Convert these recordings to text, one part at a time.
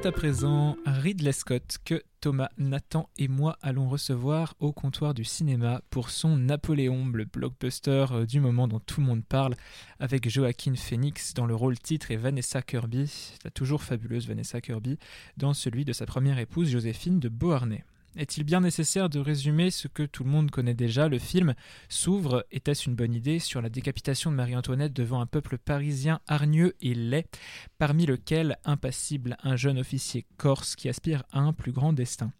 C'est à présent Ridley Scott que Thomas, Nathan et moi allons recevoir au comptoir du cinéma pour son Napoléon, le blockbuster euh, du moment dont tout le monde parle, avec Joaquin Phoenix dans le rôle titre et Vanessa Kirby, la toujours fabuleuse Vanessa Kirby, dans celui de sa première épouse Joséphine de Beauharnais. Est-il bien nécessaire de résumer ce que tout le monde connaît déjà? Le film s'ouvre, était-ce une bonne idée, sur la décapitation de Marie-Antoinette devant un peuple parisien hargneux et laid, parmi lequel, impassible, un jeune officier corse qui aspire à un plus grand destin.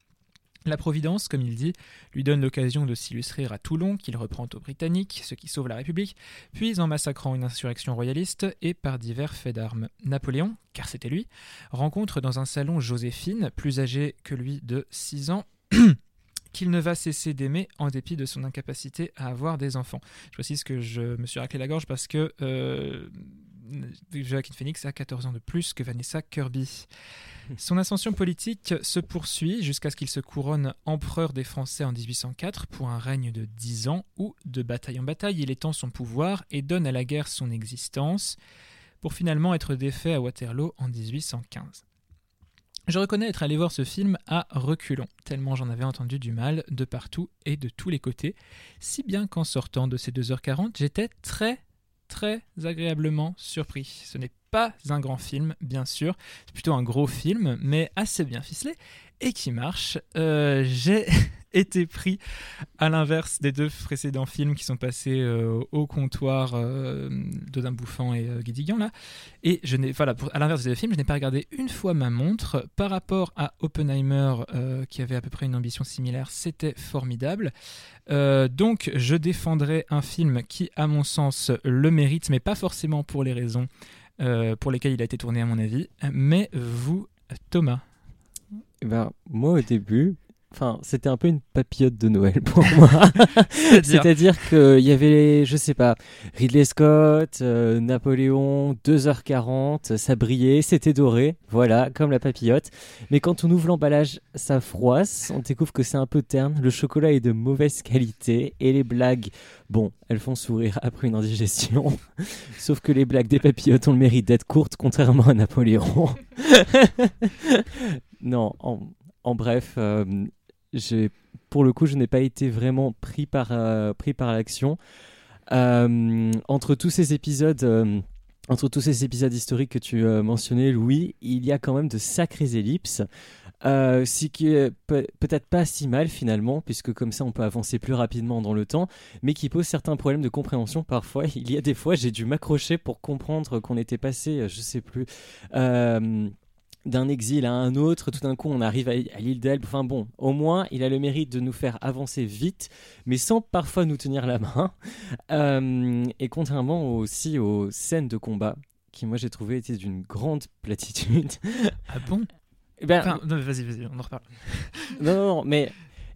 La Providence, comme il dit, lui donne l'occasion de s'illustrer à Toulon, qu'il reprend aux Britanniques, ce qui sauve la République, puis en massacrant une insurrection royaliste et par divers faits d'armes. Napoléon, car c'était lui, rencontre dans un salon Joséphine, plus âgée que lui de 6 ans, qu'il ne va cesser d'aimer en dépit de son incapacité à avoir des enfants. Je précise que je me suis raclé la gorge parce que euh, Joaquin Phoenix a 14 ans de plus que Vanessa Kirby. Son ascension politique se poursuit jusqu'à ce qu'il se couronne empereur des Français en 1804 pour un règne de 10 ans où, de bataille en bataille, il étend son pouvoir et donne à la guerre son existence pour finalement être défait à Waterloo en 1815. Je reconnais être allé voir ce film à reculons, tellement j'en avais entendu du mal de partout et de tous les côtés, si bien qu'en sortant de ces 2h40, j'étais très très agréablement surpris. Ce n'est pas un grand film, bien sûr, c'est plutôt un gros film, mais assez bien ficelé et qui marche. Euh, j'ai été pris à l'inverse des deux précédents films qui sont passés euh, au comptoir euh, Bouffant et euh, là. Et je n'ai voilà à l'inverse des deux films je n'ai pas regardé une fois ma montre. Par rapport à Oppenheimer euh, qui avait à peu près une ambition similaire c'était formidable. Donc je défendrai un film qui à mon sens le mérite mais pas forcément pour les raisons pour lesquelles il a été tourné à mon avis. Mais vous Thomas. Eh ben, moi au début, Enfin, c'était un peu une papillote de Noël pour moi. C'est-à-dire qu'il y avait, je sais pas, Ridley Scott, euh, Napoléon, 2h40, ça brillait, c'était doré, voilà, comme la papillote. Mais quand on ouvre l'emballage, ça froisse, on découvre que c'est un peu terne, le chocolat est de mauvaise qualité et les blagues, bon, elles font sourire après une indigestion. Sauf que les blagues des papillotes ont le mérite d'être courtes, contrairement à Napoléon. non, en, en bref, euh, pour le coup, je n'ai pas été vraiment pris par, euh, l'action. Euh, entre tous ces épisodes. Euh, entre tous ces épisodes historiques que tu mentionnais, Louis, il y a quand même de sacrées ellipses. ce qui est peut-être pas si mal finalement, puisque comme ça on peut avancer plus rapidement dans le temps, mais qui pose certains problèmes de compréhension parfois. Il y a des fois j'ai dû m'accrocher pour comprendre qu'on était passé, je sais plus, d'un exil à un autre, tout d'un coup on arrive à, l'île d'Elbe. Enfin bon, au moins il a le mérite de nous faire avancer vite, mais sans parfois nous tenir la main. Euh, et contrairement aussi aux scènes de combat, qui moi j'ai trouvé étaient d'une grande platitude. Ah bon? Eh ben, enfin, vas-y, vas-y, on en reparle. non, non, mais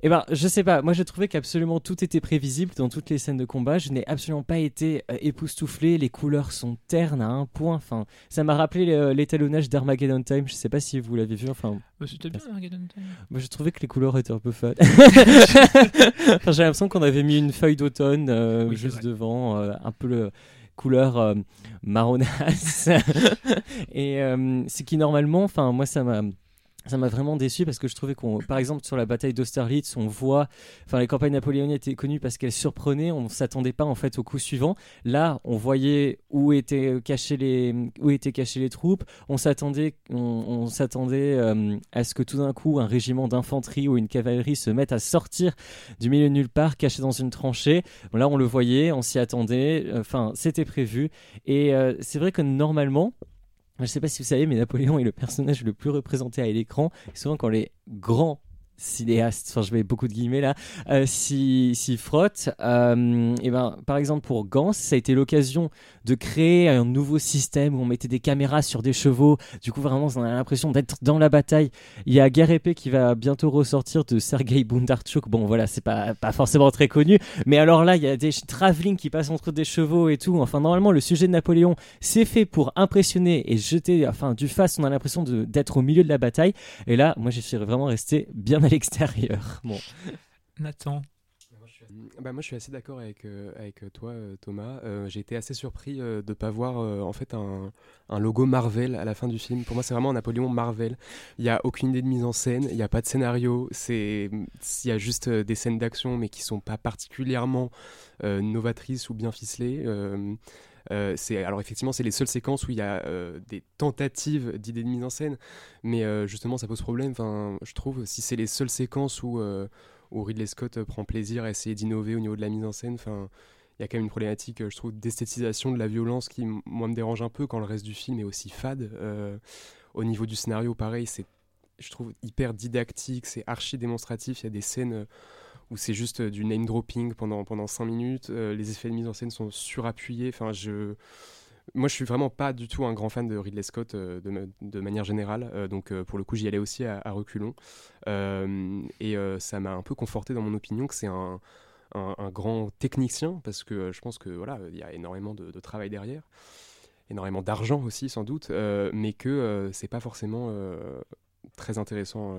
eh ben, je sais pas. Moi, j'ai trouvé qu'absolument tout était prévisible dans toutes les scènes de combat. Je n'ai absolument pas été euh, époustouflé. Les couleurs sont ternes à un point. Enfin, ça m'a rappelé euh, l'étalonnage d'Armageddon Time. Je sais pas si vous l'avez vu. Enfin, bah, c'était bien Armageddon Time. Moi, j'ai trouvé que les couleurs étaient un peu fades. enfin, j'ai l'impression qu'on avait mis une feuille d'automne euh, juste devant, un peu le couleur marronasse. et ce qui normalement, enfin, moi, ça m'a ça m'a vraiment déçu parce que je trouvais qu'on, par exemple, sur la bataille d'Austerlitz, on voit, enfin, les campagnes napoléoniennes étaient connues parce qu'elles surprenaient, on s'attendait pas en fait au coup suivant. Là, on voyait où étaient cachés les, où étaient cachées les troupes. On s'attendait, on, s'attendait euh, à ce que tout d'un coup un régiment d'infanterie ou une cavalerie se mette à sortir du milieu de nulle part, caché dans une tranchée. Là, on le voyait, on s'y attendait. Enfin, c'était prévu. Et euh, c'est vrai que normalement, je ne sais pas si vous savez, mais Napoléon est le personnage le plus représenté à l'écran. Souvent, quand les grands cinéaste, enfin je mets beaucoup de guillemets là, euh, s'y frotte. Euh, et ben, par exemple pour Gans, ça a été l'occasion de créer un nouveau système où on mettait des caméras sur des chevaux. Du coup vraiment on a l'impression d'être dans la bataille. Il y a Guerre épée qui va bientôt ressortir de Sergei Bondarchuk. Bon voilà, c'est pas, pas forcément très connu, mais alors là il y a des travelling qui passent entre des chevaux et tout. Enfin normalement le sujet de Napoléon c'est fait pour impressionner et jeter enfin du face. On a l'impression d'être au milieu de la bataille. Et là moi je suis vraiment resté bien à l'extérieur. Bon. Nathan. Moi, je suis bah, moi, je suis assez d'accord avec, euh, avec toi, euh, Thomas. Euh, j'ai été assez surpris de ne pas voir en fait un, un, logo Marvel à la fin du film. Pour moi, c'est vraiment un Napoléon Marvel. Il n'y a aucune idée de mise en scène, il n'y a pas de scénario. Il y a juste des scènes d'action, mais qui sont pas particulièrement novatrices ou bien ficelées. C'est alors effectivement c'est les seules séquences où il y a des tentatives d'idées de mise en scène mais justement ça pose problème enfin je trouve si c'est les seules séquences où où Ridley Scott euh, prend plaisir à essayer d'innover au niveau de la mise en scène. Enfin, il y a quand même une problématique, euh, je trouve, d'esthétisation de la violence qui, moi, me dérange un peu quand le reste du film est aussi fade. Euh, au niveau du scénario, pareil, c'est, je trouve, hyper didactique, c'est archi démonstratif. Il y a des scènes où c'est juste du name dropping pendant, pendant 5 minutes. les effets de mise en scène sont surappuyés. Enfin, je moi, je suis vraiment pas du tout un grand fan de Ridley Scott euh, de, manière générale. Euh, donc, euh, pour le coup, j'y allais aussi à, reculons. et ça m'a un peu conforté dans mon opinion que c'est un, grand technicien parce que je pense que voilà, il y a énormément de, travail derrière, énormément d'argent aussi sans doute, mais que c'est pas forcément très intéressant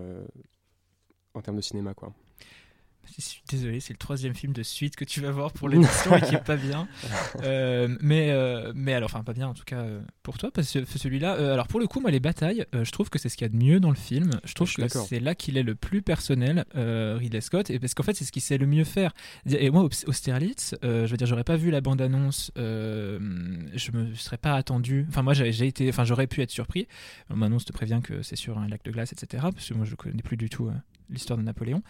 en termes de cinéma, quoi. Je suis désolé, c'est le troisième film de suite que tu vas voir pour l'émission et qui est pas bien. Euh, mais, euh, mais alors, enfin, pas bien en tout cas euh, pour toi, parce que celui-là. alors, pour le coup, moi, les batailles, je trouve que c'est ce qu'il y a de mieux dans le film. Je trouve que c'est là qu'il est le plus personnel, Ridley Scott, et parce qu'en fait, c'est ce qu'il sait le mieux faire. Et moi, Austerlitz, je veux dire, j'aurais pas vu la bande-annonce, je me serais pas attendu. Enfin, moi, j'ai été. Enfin, j'aurais pu être surpris. Maintenant, je te préviens que c'est sur un lac de glace, etc. Parce que moi, je connais plus du tout l'histoire de Napoléon.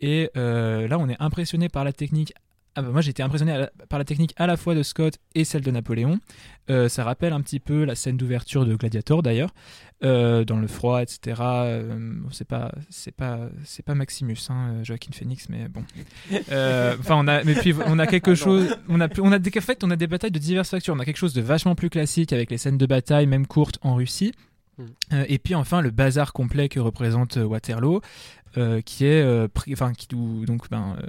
Et euh, là, on est impressionné par la technique. Ah bah moi j'ai été impressionné par la technique à la fois de Scott et celle de Napoléon. Euh, ça rappelle un petit peu la scène d'ouverture de Gladiator d'ailleurs, euh, dans le froid, etc. c'est pas c'est pas c'est pas Maximus, hein, Joaquin Phoenix, mais bon. Enfin on a mais puis on a quelque ah chose, on a on a des en fait on a des batailles de diverses factures. On a quelque chose de vachement plus classique avec les scènes de bataille même courtes en Russie. Hmm. et puis enfin le bazar complet que représente Waterloo, euh, qui est euh, qui donc ben euh,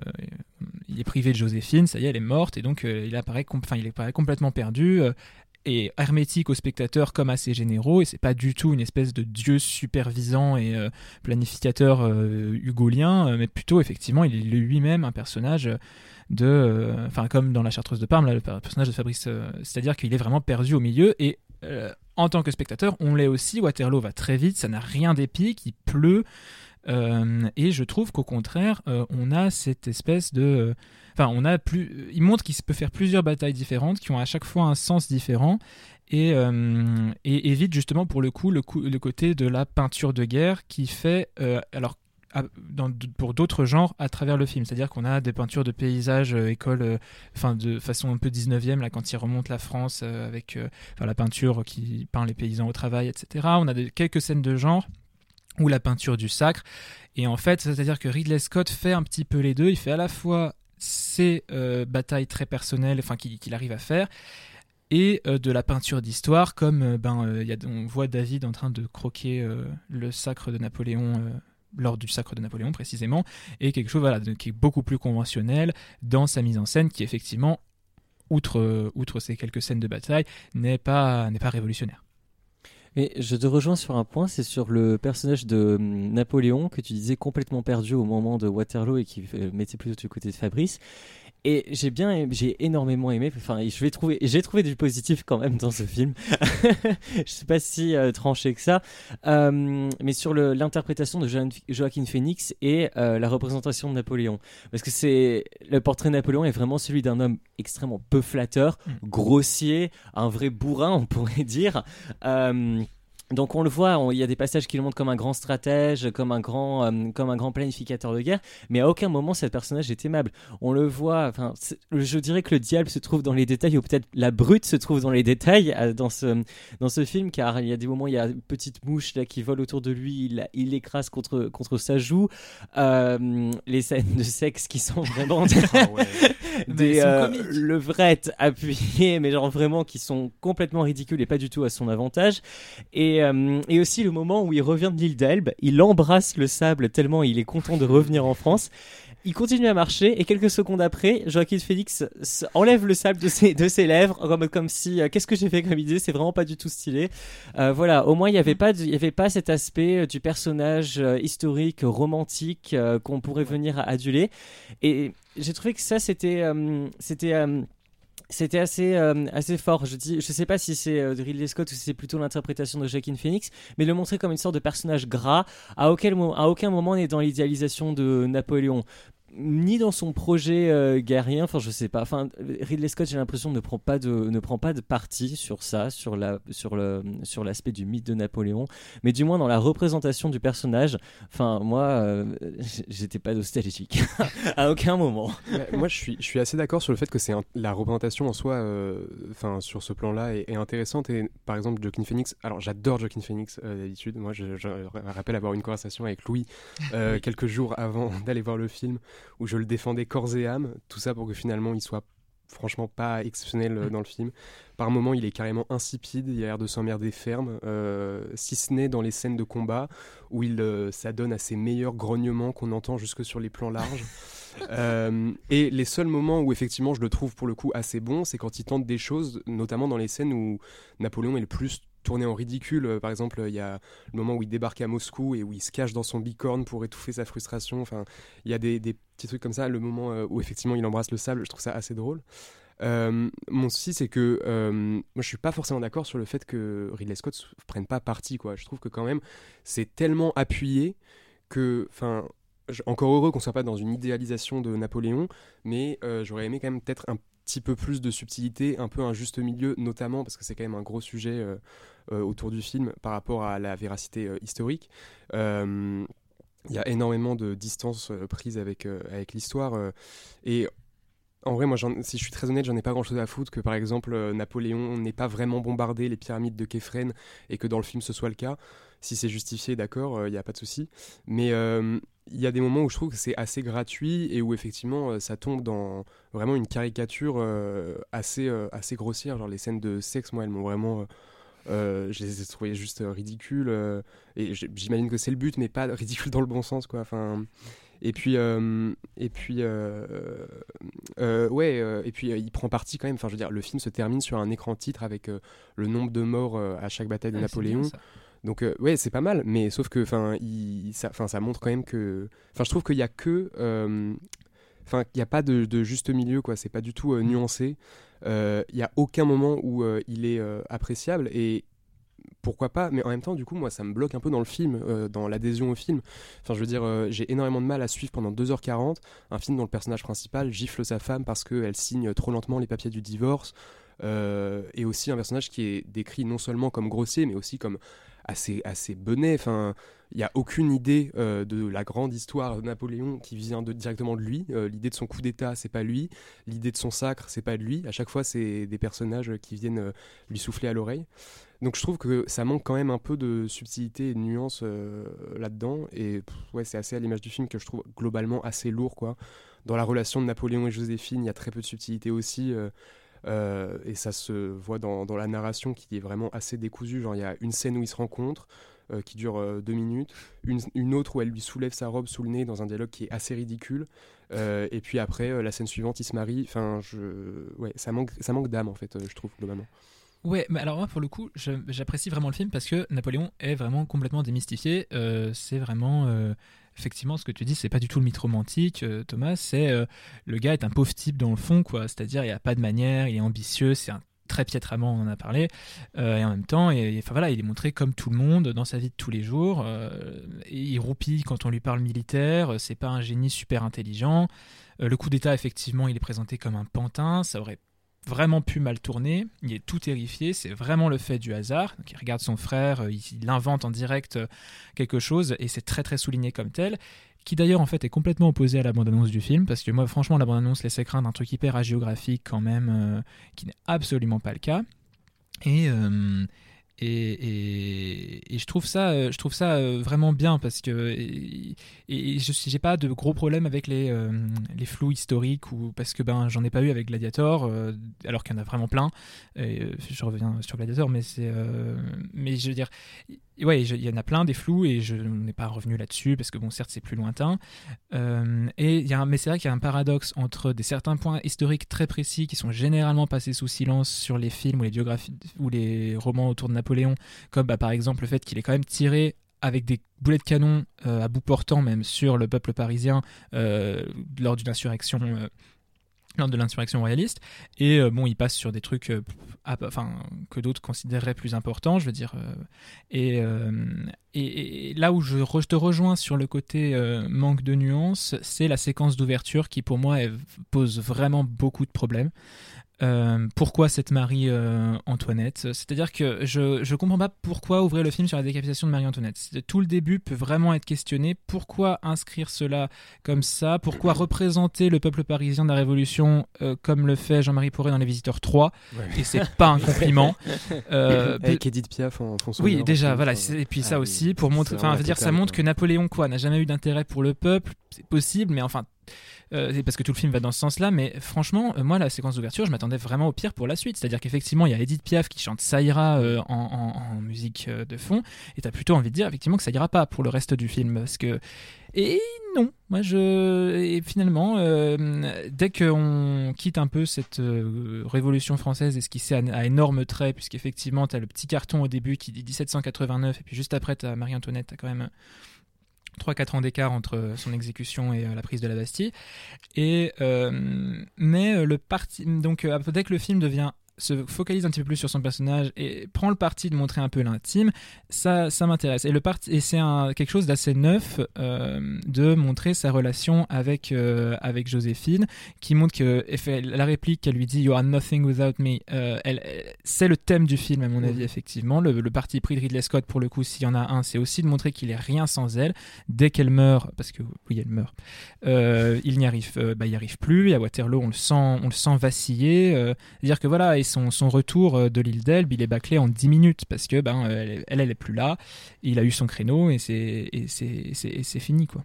il est privé de Joséphine ça y est elle est morte et donc il apparaît enfin il apparaît complètement perdu et hermétique aux spectateurs comme à ses généraux et c'est pas du tout une espèce de dieu supervisant et planificateur hugolien mais plutôt effectivement il est lui-même un personnage de enfin comme dans la chartreuse de Parme là, le personnage de Fabrice c'est-à-dire qu'il est vraiment perdu au milieu et en tant que spectateur on l'est aussi Waterloo va très vite ça n'a rien d'épique il pleut euh, et je trouve qu'au contraire, euh, on a cette espèce de. Euh, enfin, on a plus. Il montre qu'il peut faire plusieurs batailles différentes qui ont à chaque fois un sens différent et, évite justement pour le coup le, côté de la peinture de guerre qui fait. alors, pour d'autres genres à travers le film. C'est-à-dire qu'on a des peintures de paysages, école, enfin de façon un peu 19e, là, quand il remonte la France avec la peinture qui peint les paysans au travail, etc. On a quelques scènes de genre ou la peinture du sacre. Et en fait, c'est-à-dire que Ridley Scott fait un petit peu les deux. Il fait à la fois ses euh, batailles très personnelles, enfin qu'il arrive à faire, et euh, de la peinture d'histoire, comme euh, ben, on voit David en train de croquer le sacre de Napoléon lors du sacre de Napoléon précisément, et quelque chose voilà, qui est beaucoup plus conventionnel dans sa mise en scène, qui effectivement, outre, outre ces quelques scènes de bataille, n'est pas révolutionnaire. Mais je te rejoins sur un point, c'est sur le personnage de hum, Napoléon que tu disais complètement perdu au moment de Waterloo et qui euh, mettait plutôt du côté de Fabrice. Et j'ai bien, j'ai énormément aimé. Enfin, je vais trouver, j'ai trouvé du positif quand même dans ce film. je sais pas si euh, tranché que ça, euh, mais sur l'interprétation de Joaquin Phoenix et euh, la représentation de Napoléon, parce que c'est le portrait de Napoléon est vraiment celui d'un homme extrêmement peu flatteur, mm. grossier, un vrai bourrin, on pourrait dire. Donc on le voit, il y a des passages qui le montrent comme un grand stratège, comme un grand, euh, comme un grand planificateur de guerre, mais à aucun moment ce personnage est aimable. On le voit, enfin, je dirais que le diable se trouve dans les détails, ou peut-être la brute se trouve dans les détails euh, dans ce, dans ce film, car il y a des moments, il y a une petite mouche là qui vole autour de lui, il, il l'écrase contre, contre sa joue, euh, les scènes de sexe qui sont vraiment ah des, euh, levrettes appuyées, mais genre vraiment qui sont complètement ridicules et pas du tout à son avantage. Et euh, et, aussi le moment où il revient de l'île d'Elbe, il embrasse le sable tellement il est content de revenir en France. il continue à marcher et quelques secondes après, Joaquin Phoenix enlève le sable de ses, de ses lèvres comme, comme si qu'est-ce que j'ai fait comme idée, c'est vraiment pas du tout stylé. voilà, au moins il n'y avait, pas avait pas cet aspect du personnage historique, romantique qu'on pourrait venir aduler. Et j'ai trouvé que ça c'était c'était c'était assez, euh, assez fort. Je dis, je sais pas si c'est euh, Ridley Scott ou si c'est plutôt l'interprétation de Joaquin Phoenix, mais le montrer comme une sorte de personnage gras. À aucun, à aucun moment on est dans l'idéalisation de Napoléon ni dans son projet euh, guerrier, enfin je sais pas, enfin Ridley Scott j'ai l'impression ne prend pas de ne prend pas de parti sur ça, sur la sur le sur l'aspect du mythe de Napoléon, mais du moins dans la représentation du personnage. Enfin moi euh, j'étais pas nostalgique à aucun moment. moi je suis je suis assez d'accord sur le fait que c'est la représentation en soi, euh, enfin sur ce plan-là est, intéressante et par exemple Joaquin Phoenix. Alors j'adore Joaquin Phoenix d'habitude. Moi je, je, rappelle avoir une conversation avec Louis quelques jours avant d'aller voir le film où je le défendais corps et âme, tout ça pour que finalement il soit franchement pas exceptionnel euh, mm. dans le film. Par moments, il est carrément insipide, il a l'air de s'emmerder ferme, euh, si ce n'est dans les scènes de combat où il euh, s'adonne à ses meilleurs grognements qu'on entend jusque sur les plans larges. et les seuls moments où effectivement je le trouve pour le coup assez bon, c'est quand il tente des choses, notamment dans les scènes où Napoléon est le plus tourné en ridicule. Euh, par exemple, il y a le moment où il débarque à Moscou et où il se cache dans son bicorne pour étouffer sa frustration. Enfin, il y a des, petits trucs comme ça. Le moment euh, où effectivement il embrasse le sable, je trouve ça assez drôle. Euh, mon souci, c'est que moi, je suis pas forcément d'accord sur le fait que Ridley Scott ne prenne pas parti. Quoi. Je trouve que quand même, c'est tellement appuyé que, enfin, encore heureux qu'on soit pas dans une idéalisation de Napoléon, mais j'aurais aimé quand même peut-être un petit peu plus de subtilité, un peu un juste milieu, notamment parce que c'est quand même un gros sujet euh, autour du film par rapport à la véracité euh, historique. Euh, il y a énormément de distance prise avec, avec l'histoire. et en vrai, moi, si je suis très honnête, j'en ai pas grand chose à foutre que, par exemple, Napoléon n'ait pas vraiment bombardé les pyramides de Képhren et que dans le film ce soit le cas. Si c'est justifié, d'accord, il n'y a pas de souci. Mais il y a des moments où je trouve que c'est assez gratuit et où effectivement ça tombe dans vraiment une caricature assez, assez grossière. Genre les scènes de sexe, moi, elles m'ont vraiment euh, je les ai trouvés juste euh, ridicules. Euh, et j'imagine que c'est le but, mais pas ridicule dans le bon sens, quoi. Enfin. Et puis, et puis, ouais, et puis il prend parti quand même. Enfin, je veux dire, le film se termine sur un écran titre avec le nombre de morts à chaque bataille de Napoléon. Donc ouais, c'est pas mal, mais sauf que, enfin, ça, ça montre quand même que, enfin, je trouve qu'il y a que, enfin, il n'y a pas de, de, juste milieu, quoi. C'est pas du tout nuancé. Il euh, n'y a aucun moment où euh, il est euh, appréciable et pourquoi pas, mais en même temps, du coup, moi, ça me bloque un peu dans le film, dans l'adhésion au film. Enfin, je veux dire, j'ai énormément de mal à suivre pendant 2h40 un film dont le personnage principal gifle sa femme parce qu'elle signe trop lentement les papiers du divorce. et aussi un personnage qui est décrit non seulement comme grossier, mais aussi comme assez, assez. Enfin, il n'y a aucune idée euh, de la grande histoire de Napoléon qui vient de, directement de lui. Euh, l'idée de son coup d'État, c'est pas lui. L'idée de son sacre, c'est pas lui. À chaque fois, c'est des personnages qui viennent euh, lui souffler à l'oreille. Donc je trouve que ça manque quand même un peu de subtilité et de nuance là-dedans. Et ouais, c'est assez à l'image du film que je trouve globalement assez lourd. quoi. Dans la relation de Napoléon et Joséphine, il y a très peu de subtilité aussi. Et ça se voit dans, dans, la narration qui est vraiment assez décousue. Genre, il y a une scène où ils se rencontrent, euh, qui dure euh, deux minutes, une, autre où elle lui soulève sa robe sous le nez dans un dialogue qui est assez ridicule, euh, et puis après la scène suivante il se marie. Enfin, je... ouais, ça manque, ça manque d'âme en fait, je trouve globalement. Ouais, mais alors moi pour le coup, j'apprécie vraiment le film parce que Napoléon est vraiment complètement démystifié. c'est vraiment effectivement, ce que tu dis, c'est pas du tout le mythe romantique, Thomas. C'est le gars est un pauvre type dans le fond, quoi. C'est-à-dire, il n'y a pas de manière, il est ambitieux, c'est un très piètrement, on en a parlé. Euh, et en même temps, et, enfin, voilà, il est montré comme tout le monde dans sa vie de tous les jours. Euh, il roupille quand on lui parle militaire. C'est pas un génie super intelligent. Euh, le coup d'État, effectivement, il est présenté comme un pantin. Ça aurait vraiment pu mal tourner. Il est tout terrifié. C'est vraiment le fait du hasard. il regarde son frère, il, il invente en direct quelque chose et c'est très très souligné comme tel qui d'ailleurs en fait est complètement opposé à la bande-annonce du film, parce que moi franchement la bande-annonce laissait craindre un truc hyper agéographique quand même, euh, qui n'est absolument pas le cas. Euh, et, je trouve ça, euh, je trouve ça vraiment bien parce que et, je j'ai pas de gros problèmes avec les, les flous historiques ou parce que ben j'en ai pas eu avec Gladiator alors qu'il y en a vraiment plein. Je reviens sur Gladiator, mais c'est mais je veux dire ouais, il y en a plein des flous et je n'ai pas revenu là-dessus parce que bon, certes, c'est plus lointain. Euh, et il y a mais c'est vrai qu'il y a un paradoxe entre des certains points historiques très précis qui sont généralement passés sous silence sur les films ou les biographies ou les romans autour de Napoléon, comme bah, par exemple le fait qu'il est quand même tiré avec des boulets de canon euh, à bout portant même sur le peuple parisien euh, lors d'une insurrection lors de l'insurrection royaliste. Et euh, bon, il passe sur des trucs euh, enfin, que d'autres considéreraient plus importants, je veux dire. Euh, et, et, là où je, te rejoins sur le côté manque de nuances, c'est la séquence d'ouverture qui, pour moi, pose vraiment beaucoup de problèmes. Euh, pourquoi cette Marie-Antoinette C'est-à-dire que je ne comprends pas pourquoi ouvrir le film sur la décapitation de Marie-Antoinette. Tout le début peut vraiment être questionné. Pourquoi inscrire cela comme ça? Pourquoi représenter le peuple parisien de la Révolution euh, comme le fait Jean-Marie Poré dans Les Visiteurs 3 Et c'est pas un compliment. Euh, Avec Edith Piaf en, fond Oui, déjà, voilà. Et puis ça ah aussi, pour montrer. Enfin, dire, ça montre que Napoléon, quoi, n'a jamais eu d'intérêt pour le peuple. C'est possible, mais enfin euh, parce que tout le film va dans ce sens-là, mais franchement, euh, moi, la séquence d'ouverture, je m'attendais vraiment au pire pour la suite. C'est-à-dire qu'effectivement, il y a Edith Piaf qui chante Ça ira euh, en, musique de fond, et t'as plutôt envie de dire effectivement que ça ira pas pour le reste du film. Parce que. Et non, moi je. Et finalement, dès qu'on quitte un peu cette révolution française et s'est à, à, énormes traits, puisqu'effectivement, t'as le petit carton au début qui dit 1789, et puis juste après, t'as Marie-Antoinette, t'as quand même 3-4 ans d'écart entre son exécution et euh, la prise de la Bastille. Et, euh, mais euh, le parti, donc dès que le film devient se focalise un petit peu plus sur son personnage et prend le parti de montrer un peu l'intime, ça, ça m'intéresse. Et, le parti, et c'est quelque chose d'assez neuf euh, de montrer sa relation avec, euh, avec Joséphine, qui montre que la réplique qu'elle lui dit You are nothing without me, euh, elle, c'est le thème du film, à mon avis, effectivement. Le, le, parti pris de Ridley Scott, pour le coup, s'il y en a un, c'est aussi de montrer qu'il est rien sans elle. Dès qu'elle meurt, parce que oui, elle meurt, il n'y arrive, bah, il arrive plus. Et à Waterloo, on le sent, on le sent vaciller. dire que voilà, et son, retour euh, de l'île d'Elbe, il est bâclé en 10 minutes parce que ben, elle, elle, est plus là. Il a eu son créneau et c'est fini, quoi.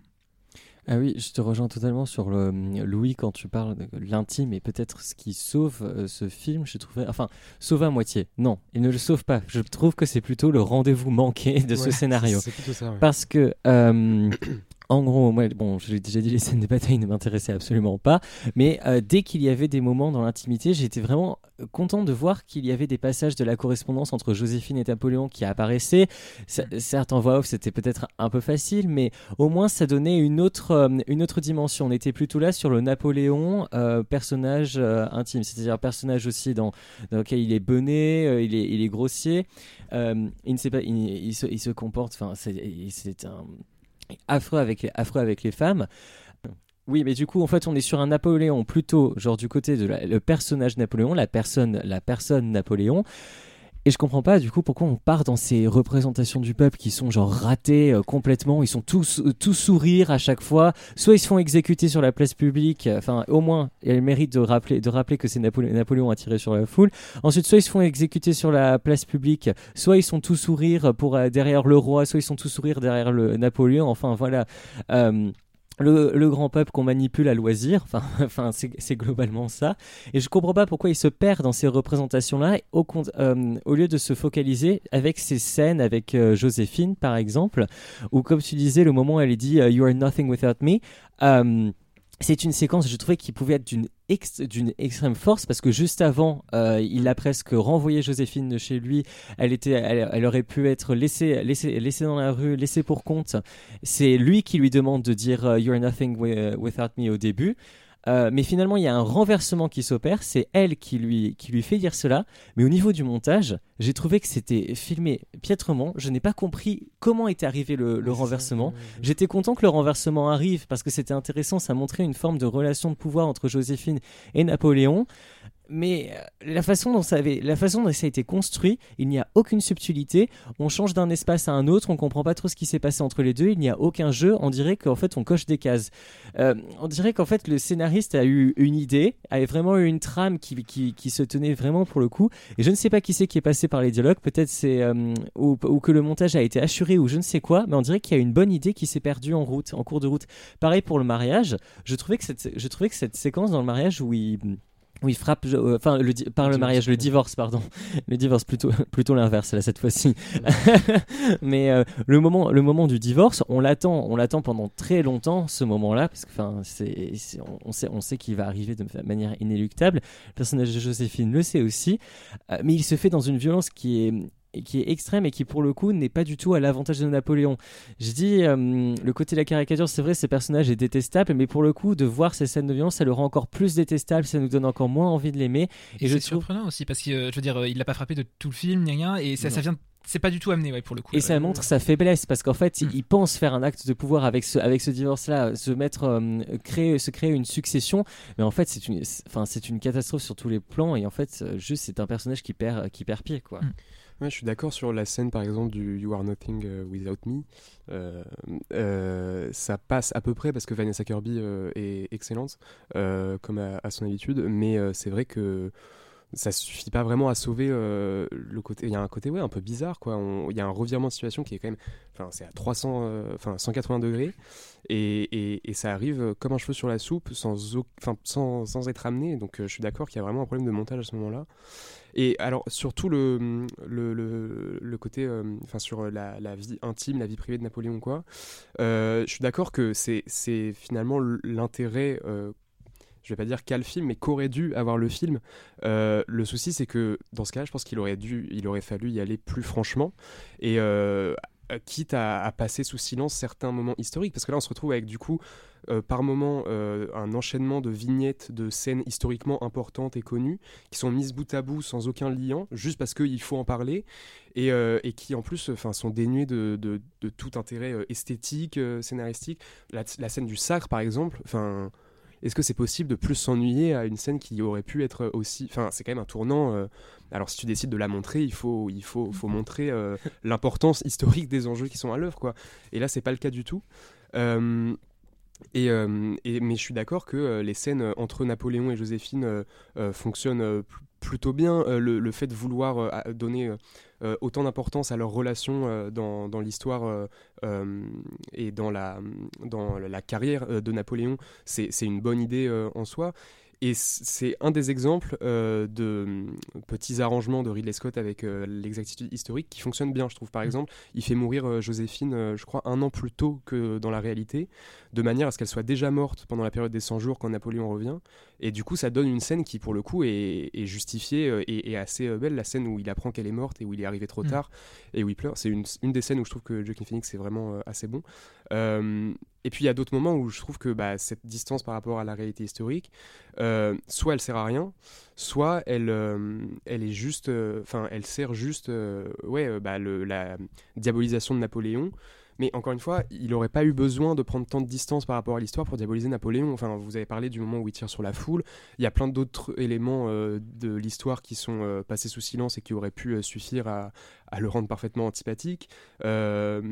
Ah oui, je te rejoins totalement sur le Louis quand tu parles de l'intime et peut-être ce qui sauve euh, ce film, je trouvais enfin sauve à moitié. Non, il ne le sauve pas. Je trouve que c'est plutôt le rendez-vous manqué de ce scénario. Ça, Parce que euh, En gros, moi, bon, je l'ai déjà dit, les scènes de bataille ne m'intéressaient absolument pas, mais euh, dès qu'il y avait des moments dans l'intimité, j'étais vraiment euh, content de voir qu'il y avait des passages de la correspondance entre Joséphine et Napoléon qui apparaissaient. certes, en voix off, c'était peut-être un peu facile, mais au moins ça donnait une autre, euh, une autre dimension. On était plutôt là sur le Napoléon, personnage intime, c'est-à-dire personnage aussi dans, dans, lequel il est bené, il, est, il est grossier. il ne sait pas, il, se, il se comporte, enfin, c'est un affreux avec les, avec les femmes. Oui, mais du coup, en fait, on est sur un Napoléon plutôt, genre du côté de le personnage Napoléon, la personne, la personne Napoléon. Et je comprends pas du coup pourquoi on part dans ces représentations du peuple qui sont genre ratées euh, complètement. Ils sont tous tous sourires à chaque fois. Soit ils se font exécuter sur la place publique. Enfin, au moins, il y a le mérite de rappeler de rappeler que c'est Napoléon, Napoléon a tiré sur la foule. Ensuite, soit ils se font exécuter sur la place publique. Soit ils sont tous sourires pour euh, derrière le roi. Soit ils sont tous sourires derrière le Napoléon. Enfin voilà. Le, grand peuple qu'on manipule à loisir, enfin, enfin c'est globalement ça. Et je comprends pas pourquoi il se perd dans ces représentations-là, au, euh, lieu de se focaliser avec ces scènes avec euh, Joséphine, par exemple, ou comme tu disais, le moment où elle dit euh, You are nothing without me c'est une séquence, je trouvais, qui pouvait être d'une extrême force parce que juste avant, euh, il a presque renvoyé Joséphine de chez lui. Elle était, elle, aurait pu être laissée, laissée, laissée dans la rue, laissée pour compte. C'est lui qui lui demande de dire uh, "You're nothing without me" au début. Euh, mais finalement, il y a un renversement qui s'opère. C'est elle qui lui, qui lui fait dire cela. Mais au niveau du montage, j'ai trouvé que c'était filmé piètrement. Je n'ai pas compris comment était arrivé le, le renversement. J'étais content que le renversement arrive parce que c'était intéressant. Ça montrait une forme de relation de pouvoir entre Joséphine et Napoléon mais euh, la façon dont ça a été construit, il n'y a aucune subtilité. On change d'un espace à un autre, on comprend pas trop ce qui s'est passé entre les deux. Il n'y a aucun jeu. On dirait qu'en fait on coche des cases. Euh, on dirait qu'en fait le scénariste a eu une idée, a vraiment eu une trame qui, se tenait vraiment pour le coup. Et je ne sais pas qui c'est qui est passé par les dialogues. Peut-être c'est euh, ou, que le montage a été assuré ou je ne sais quoi. Mais on dirait qu'il y a une bonne idée qui s'est perdue en route, en cours de route. Pareil pour le mariage. Je trouvais que cette, je trouvais que cette séquence dans le mariage où il Oui, frappe, euh, enfin, le, par le mariage, le divorce, pardon. Le divorce, plutôt, plutôt l'inverse, là, cette fois-ci. Mais euh, le, moment, le moment du divorce, on l'attend, on l'attend pendant très longtemps, ce moment-là, parce que, enfin, c'est, on, sait, on sait qu'il va arriver de manière inéluctable. Le personnage de Joséphine le sait aussi. Euh, mais il se fait dans une violence qui est qui est extrême et qui pour le coup n'est pas du tout à l'avantage de Napoléon. Je dis euh, le côté de la caricature, c'est vrai, ces personnages est détestable, mais pour le coup, de voir ces scènes de violence, ça le rend encore plus détestable, ça nous donne encore moins envie de l'aimer. Et, je c'est surprenant aussi parce que euh, je veux dire, euh, il l'a pas frappé de tout le film ni rien, et ça, ça vient c'est pas du tout amené ouais, pour le coup. Et ça montre sa faiblesse parce qu'en fait, il, mm. pense faire un acte de pouvoir avec ce, avec ce divorce-là, se mettre, créer, se créer une succession, mais en fait, c'est une, enfin, c'est une catastrophe sur tous les plans et en fait, juste c'est un personnage qui perd, qui perd pied quoi. Mm. Ouais, je suis d'accord sur la scène par exemple du You Are Nothing euh, Without Me. Euh, euh, ça passe à peu près parce que Vanessa Kirby est excellente, comme à, son habitude, mais c'est vrai que ça suffit pas vraiment à sauver le côté. Il y a un côté ouais, un peu bizarre, quoi. Il y a un revirement de situation qui est quand même. Enfin, c'est à 300, enfin 180 degrés. Et, et, ça arrive comme un cheveu sur la soupe sans, sans, sans être amené. Donc je suis d'accord qu'il y a vraiment un problème de montage à ce moment-là. Et alors, surtout le, le, le, côté, euh, enfin, sur la, la, vie intime, la vie privée de Napoléon, quoi, euh, je suis d'accord que c'est finalement l'intérêt euh, je vais pas dire qu'a le film, mais qu'aurait dû avoir le film. le souci, c'est que dans ce cas, je pense qu'il aurait aurait fallu y aller plus franchement et quitte à, passer sous silence certains moments historiques, parce que là, on se retrouve avec du coup euh, par moment euh, un enchaînement de vignettes de scènes historiquement importantes et connues qui sont mises bout à bout sans aucun lien, juste parce qu'il faut en parler, et, euh, qui en plus sont dénuées de, de, tout intérêt esthétique, scénaristique. La, scène du sacre, par exemple, enfin est-ce que c'est possible de plus s'ennuyer à une scène qui aurait pu être aussi enfin c'est quand même un tournant alors si tu décides de la montrer il faut il faut, faut montrer l'importance historique des enjeux qui sont à l'œuvre quoi. Et là c'est pas le cas du tout. Euh, et, mais je suis d'accord que euh, les scènes entre Napoléon et Joséphine euh, fonctionnent plutôt bien. Le, fait de vouloir donner autant d'importance à leur relation dans, dans l'histoire et dans la, dans la carrière de Napoléon, c'est une bonne idée en soi. Et c'est un des exemples euh, de hum, petits arrangements de Ridley Scott avec euh, l'exactitude historique qui fonctionne bien, je trouve. Par mm. exemple, il fait mourir euh, Joséphine, je crois, un an plus tôt que dans la réalité, de manière à ce qu'elle soit déjà morte pendant la période des 100 jours quand Napoléon revient. Et du coup, ça donne une scène qui, pour le coup, est, justifiée et, assez belle. La scène où il apprend qu'elle est morte et où il est arrivé trop mm. tard et où il pleure. C'est une, une, des scènes où je trouve que Joaquin Phoenix est vraiment assez bon. Et puis il y a d'autres moments où je trouve que bah, cette distance par rapport à la réalité historique, euh, soit elle sert à rien, soit elle, euh, elle est juste, euh, enfin elle sert juste, ouais, bah, la diabolisation de Napoléon. Mais encore une fois, il n'aurait pas eu besoin de prendre tant de distance par rapport à l'histoire pour diaboliser Napoléon. Enfin, vous avez parlé du moment où il tire sur la foule. Il y a plein d'autres éléments de l'histoire qui sont passés sous silence et qui auraient pu suffire à, à le rendre parfaitement antipathique. Euh,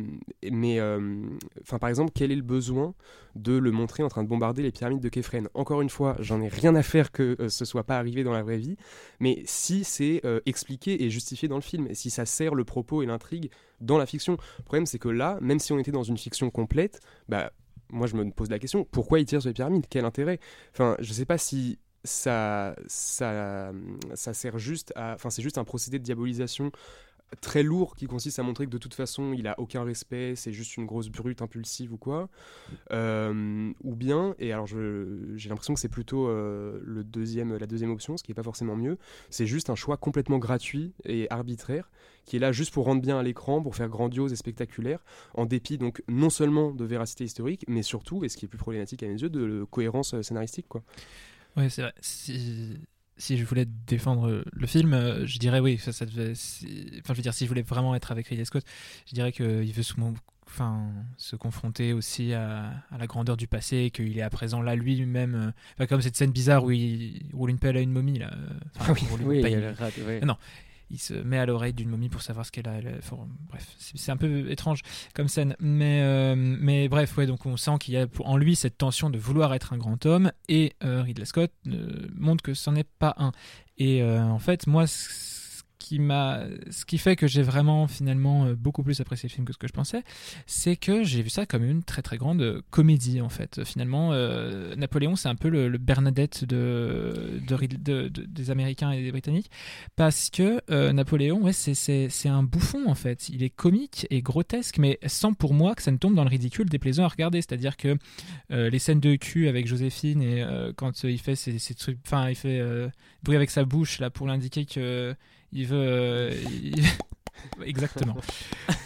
mais, euh, enfin, par exemple, quel est le besoin de le montrer en train de bombarder les pyramides de Képhren Encore une fois, j'en ai rien à faire que euh, ce soit pas arrivé dans la vraie vie, mais si c'est expliqué et justifié dans le film, et si ça sert le propos et l'intrigue dans la fiction. Le problème, c'est que là, même si on était dans une fiction complète, bah, moi je me pose la question pourquoi il tire sur les pyramides? Quel intérêt? Enfin, je sais pas si ça, ça, ça sert juste à. Enfin, c'est juste un procédé de diabolisation très lourd qui consiste à montrer que de toute façon il a aucun respect, c'est juste une grosse brute impulsive ou quoi. Euh, ou bien, et alors j'ai l'impression que c'est plutôt euh, le deuxième, la deuxième option, ce qui n'est pas forcément mieux, c'est juste un choix complètement gratuit et arbitraire qui est là juste pour rendre bien à l'écran, pour faire grandiose et spectaculaire, en dépit donc non seulement de véracité historique, mais surtout, et ce qui est plus problématique à mes yeux, de cohérence euh, scénaristique. Quoi. Ouais, c'est vrai si je voulais défendre le film, euh, je dirais oui. Ça, ça devait, enfin, je veux dire, si je voulais vraiment être avec Ridley Scott, je dirais qu'il veut enfin, se confronter aussi à, la grandeur du passé, qu'il est à présent là lui-même. Euh, comme cette scène bizarre où il roule une pelle à une momie là. Enfin, oui, oui, il Non, se met à l'oreille d'une momie pour savoir ce qu'elle a. bref, c'est un peu étrange comme scène. Mais, euh, mais bref, ouais, donc on sent qu'il y a en lui cette tension de vouloir être un grand homme et euh, Ridley Scott montre que c'en est pas un. Et euh, en fait, moi, ce ce qui fait que j'ai vraiment finalement euh, beaucoup plus apprécié le film que ce que je pensais, c'est que j'ai vu ça comme une très très grande comédie en fait. Finalement, euh, Napoléon c'est un peu le, Bernadette de, de, des Américains et des Britanniques parce que Napoléon, ouais, c'est un bouffon en fait. Il est comique et grotesque, mais sans pour moi que ça ne tombe dans le ridicule déplaisant à regarder. C'est-à-dire que les scènes de cul avec Joséphine et quand il fait ses, ses trucs, enfin il fait bruit avec sa bouche là pour l'indiquer que il veut. Euh, exactement.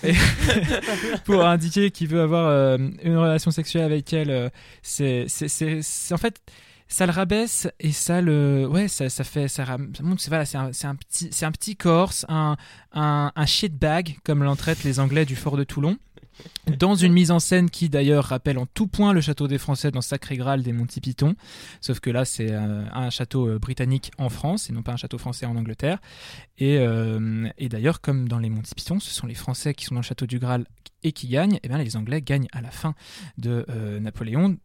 pour indiquer qu'il veut avoir euh, une relation sexuelle avec elle, euh, c'est, c'est, en fait ça le rabaisse et ça le ouais ça, ça fait ça, montre voilà, c'est un, un, petit c'est un petit corse un un, un shitbag comme l'entraitent les anglais du fort de Toulon dans une mise en scène qui d'ailleurs rappelle en tout point le château des Français dans Sacré Graal des Monty Python, sauf que là c'est euh, un château euh, britannique en France et non pas un château français en Angleterre. Et, euh, et d'ailleurs comme dans les Monty Python, ce sont les Français qui sont dans le château du Graal et qui gagnent, et bien les Anglais gagnent à la fin de Napoléon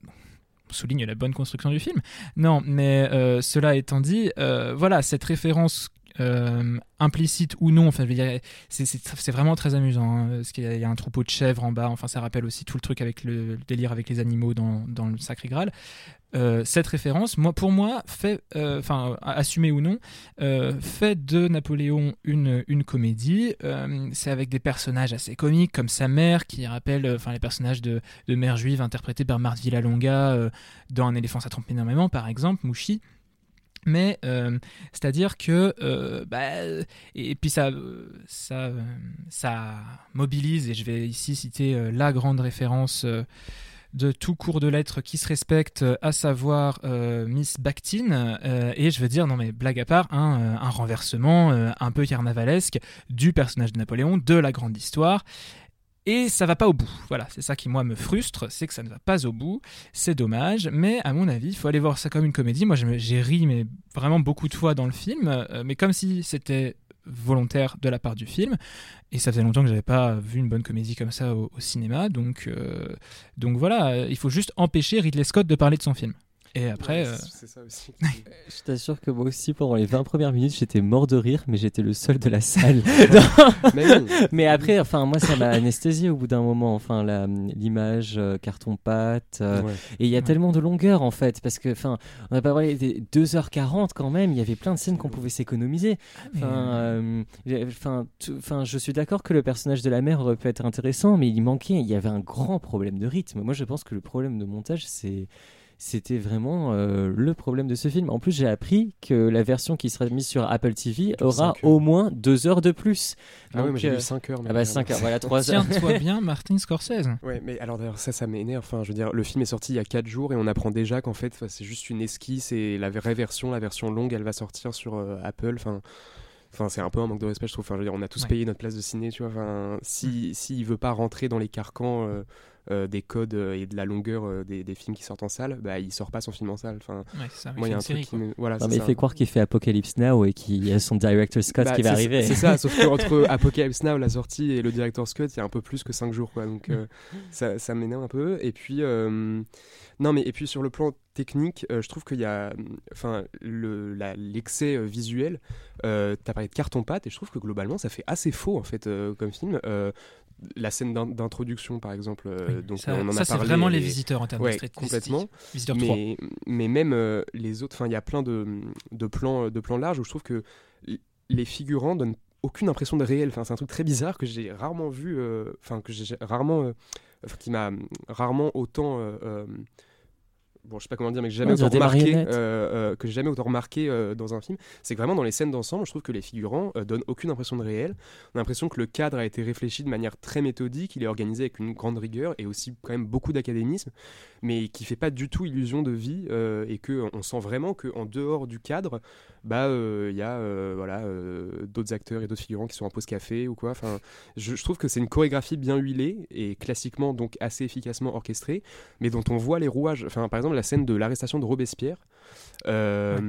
on souligne la bonne construction du film. Non, mais cela étant dit, voilà, cette référence euh, implicite ou non. Enfin, c'est vraiment très amusant. Hein, parce qu'il y, a un troupeau de chèvres en bas. Enfin, ça rappelle aussi tout le truc avec le, délire avec les animaux dans, le Sacré Graal. Euh, cette référence, moi, pour moi, fait, euh, enfin, assumé ou non, fait de Napoléon une, une comédie. c'est avec des personnages assez comiques, comme sa mère, qui rappelle, enfin, les personnages de, de mère juive interprétés par Marthe Villalonga dans Un éléphant ça trompe énormément, par exemple, Mouchi. Mais euh, c'est-à-dire que euh, bah, et, puis ça ça ça mobilise et je vais ici citer euh, la grande référence de tout cours de lettres qui se respecte, à savoir Miss Bakhtin. et je veux dire, non mais blague à part, un renversement un peu carnavalesque du personnage de Napoléon, de la grande histoire. Et ça va pas au bout. Voilà, c'est ça qui moi me frustre, c'est que ça ne va pas au bout. C'est dommage, mais à mon avis, il faut aller voir ça comme une comédie. Moi, j'ai ri mais vraiment beaucoup de fois dans le film, euh, mais comme si c'était volontaire de la part du film. Et ça faisait longtemps que j'avais pas vu une bonne comédie comme ça au, cinéma, donc euh, donc voilà, il faut juste empêcher Ridley Scott de parler de son film. Et après. Euh, c'est ça aussi. je t'assure que moi aussi, pendant les 20 premières minutes, j'étais mort de rire, mais j'étais le seul de la salle. mais, après, enfin, moi, ça m'a anesthésié au bout d'un moment. Enfin, l'image, euh, carton-pâte. Euh, et il y a tellement de longueur, en fait, parce que, enfin, on n'a pas parlé des 2h40 quand même. Il y avait plein de scènes qu'on pouvait s'économiser. Ah, enfin, je suis d'accord que le personnage de la mère aurait pu être intéressant, mais il manquait. Il y avait un grand problème de rythme. Moi, je pense que le problème de montage, c'est c'était vraiment euh, le problème de ce film. En plus, j'ai appris que la version qui sera mise sur Apple TV aura au moins deux heures de plus. Ah oui, mais j'ai vu 5 heures. Ah bah 5 heures, voilà 3 heures. Tiens-toi bien, Martin Scorsese. Ouais, mais alors d'ailleurs, ça, ça m'énerve. Enfin, je veux dire, le film est sorti il y a 4 jours et on apprend déjà qu'en fait, c'est juste une esquisse et la vraie version, la version longue, elle va sortir sur euh, Apple. Enfin. Enfin, c'est un peu un manque de respect, je trouve. Enfin, je veux dire, on a tous payé notre place de ciné, tu vois. Enfin, si, s'il veut pas rentrer dans les carcans euh, des codes euh, et de la longueur euh, des, des, films qui sortent en salle, bah, il sort pas son film en salle. Enfin, moi, il y a un truc qui voilà, mais il fait croire qu'il fait Apocalypse Now et qu'il y a son director Scott bah, qui va arriver. C'est ça, sauf qu'entre Apocalypse Now, la sortie, et le director Scott, il y a un peu plus que 5 jours. Quoi, donc ça, ça m'énerve un peu. Et puis, non, mais et puis sur le plan technique, je trouve qu'il y a enfin, l'excès visuel. Euh, T'as parlé de carton-pâte et je trouve que globalement ça fait assez faux en fait comme film la scène d'introduction par exemple euh, donc ça, on en ça, c'est vraiment les visiteurs en termes de complètement. mais, mais même euh, les autres enfin il y a plein de, de, plans de plans larges où je trouve que les figurants donnent aucune impression de réel. Enfin c'est un truc très bizarre que j'ai rarement vu euh, enfin que j'ai rarement qui m'a rarement autant bon, je sais pas comment dire, mais que j'ai jamais, autant remarqué, euh, euh, que j'ai jamais autant remarqué euh, dans un film, c'est que vraiment dans les scènes d'ensemble, je trouve que les figurants donnent aucune impression de réel. On a l'impression que le cadre a été réfléchi de manière très méthodique, il est organisé avec une grande rigueur et aussi quand même beaucoup d'académisme, mais qui fait pas du tout illusion de vie et que on sent vraiment qu'en dehors du cadre, bah il y a voilà d'autres acteurs et d'autres figurants qui sont en pause café ou quoi. Enfin, je, je trouve que c'est une chorégraphie bien huilée et classiquement donc assez efficacement orchestrée, mais dont on voit les rouages. Enfin, par exemple la scène de l'arrestation de Robespierre, euh,